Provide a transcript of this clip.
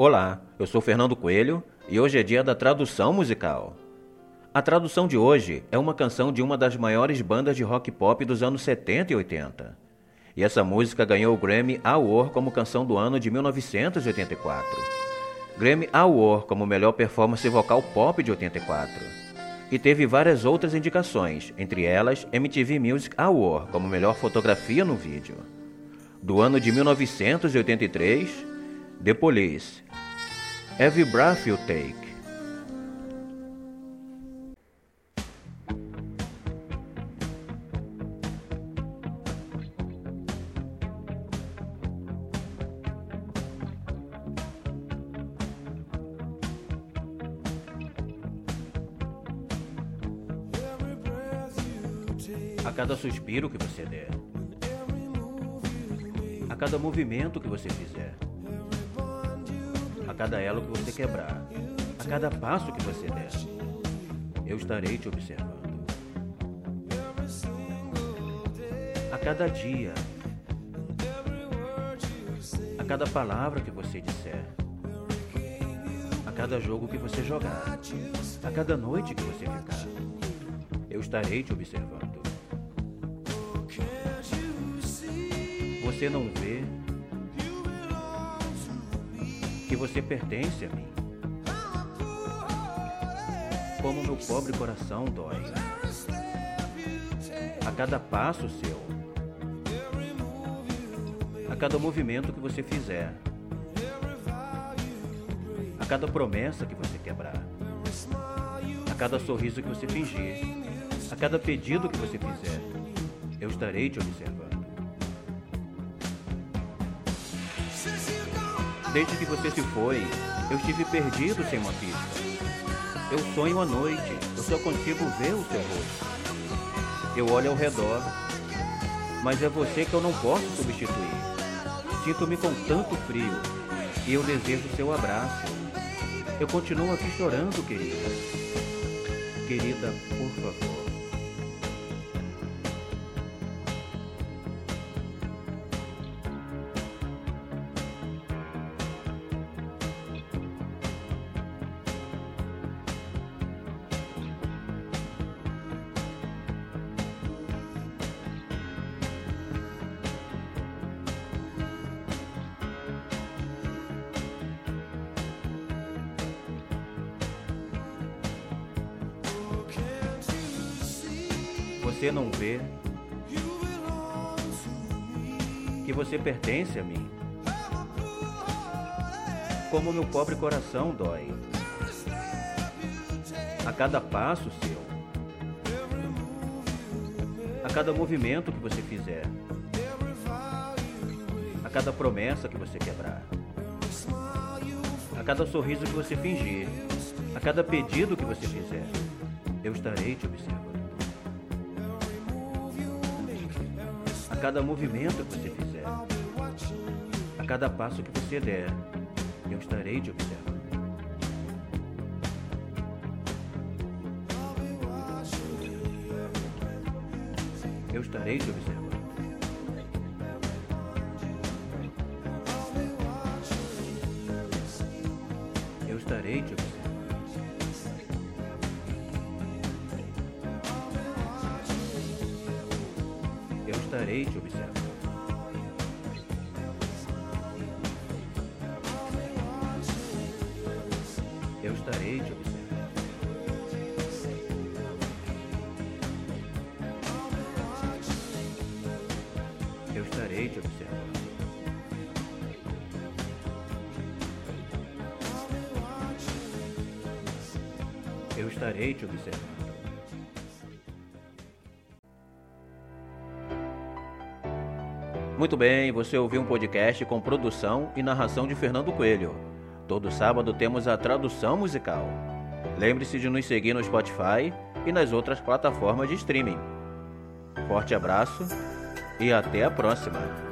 Olá, eu sou Fernando Coelho e hoje é dia da tradução musical. A tradução de hoje é uma canção de uma das maiores bandas de rock pop dos anos 70 e 80. E essa música ganhou o Grammy Award como canção do ano de 1984. Grammy Award como melhor performance vocal pop de 84. E teve várias outras indicações, entre elas MTV Music Award como melhor fotografia no vídeo. Do ano de 1983, The Police. Every Breath You Take. A cada suspiro que você der, a cada movimento que você fizer, cada elo que você quebrar, a cada passo que você der, eu estarei te observando. A cada dia, a cada palavra que você disser, a cada jogo que você jogar, a cada noite que você ficar, eu estarei te observando. Você não vê que você pertence a mim. Como meu pobre coração dói. A cada passo seu. A cada movimento que você fizer. A cada promessa que você quebrar. A cada sorriso que você fingir. A cada pedido que você fizer. Eu estarei te observando. Desde que você se foi, eu estive perdido sem uma pista. Eu sonho à noite, eu só consigo ver o seu rosto. Eu olho ao redor, mas é você que eu não posso substituir. Sinto-me com tanto frio e eu desejo seu abraço. Eu continuo aqui chorando, querida. Querida, por favor. Você não vê que você pertence a mim. Como meu pobre coração dói. A cada passo seu. A cada movimento que você fizer. A cada promessa que você quebrar. A cada sorriso que você fingir. A cada pedido que você fizer. Eu estarei te observando. Cada movimento que você fizer, a cada passo que você der, eu estarei te observando. Eu estarei te observando. Eu estarei te observando. Estarei te observando. Eu estarei te observando. Eu estarei te observando. Eu estarei te observando. Muito bem, você ouviu um podcast com produção e narração de Fernando Coelho. Todo sábado temos a tradução musical. Lembre-se de nos seguir no Spotify e nas outras plataformas de streaming. Forte abraço e até a próxima!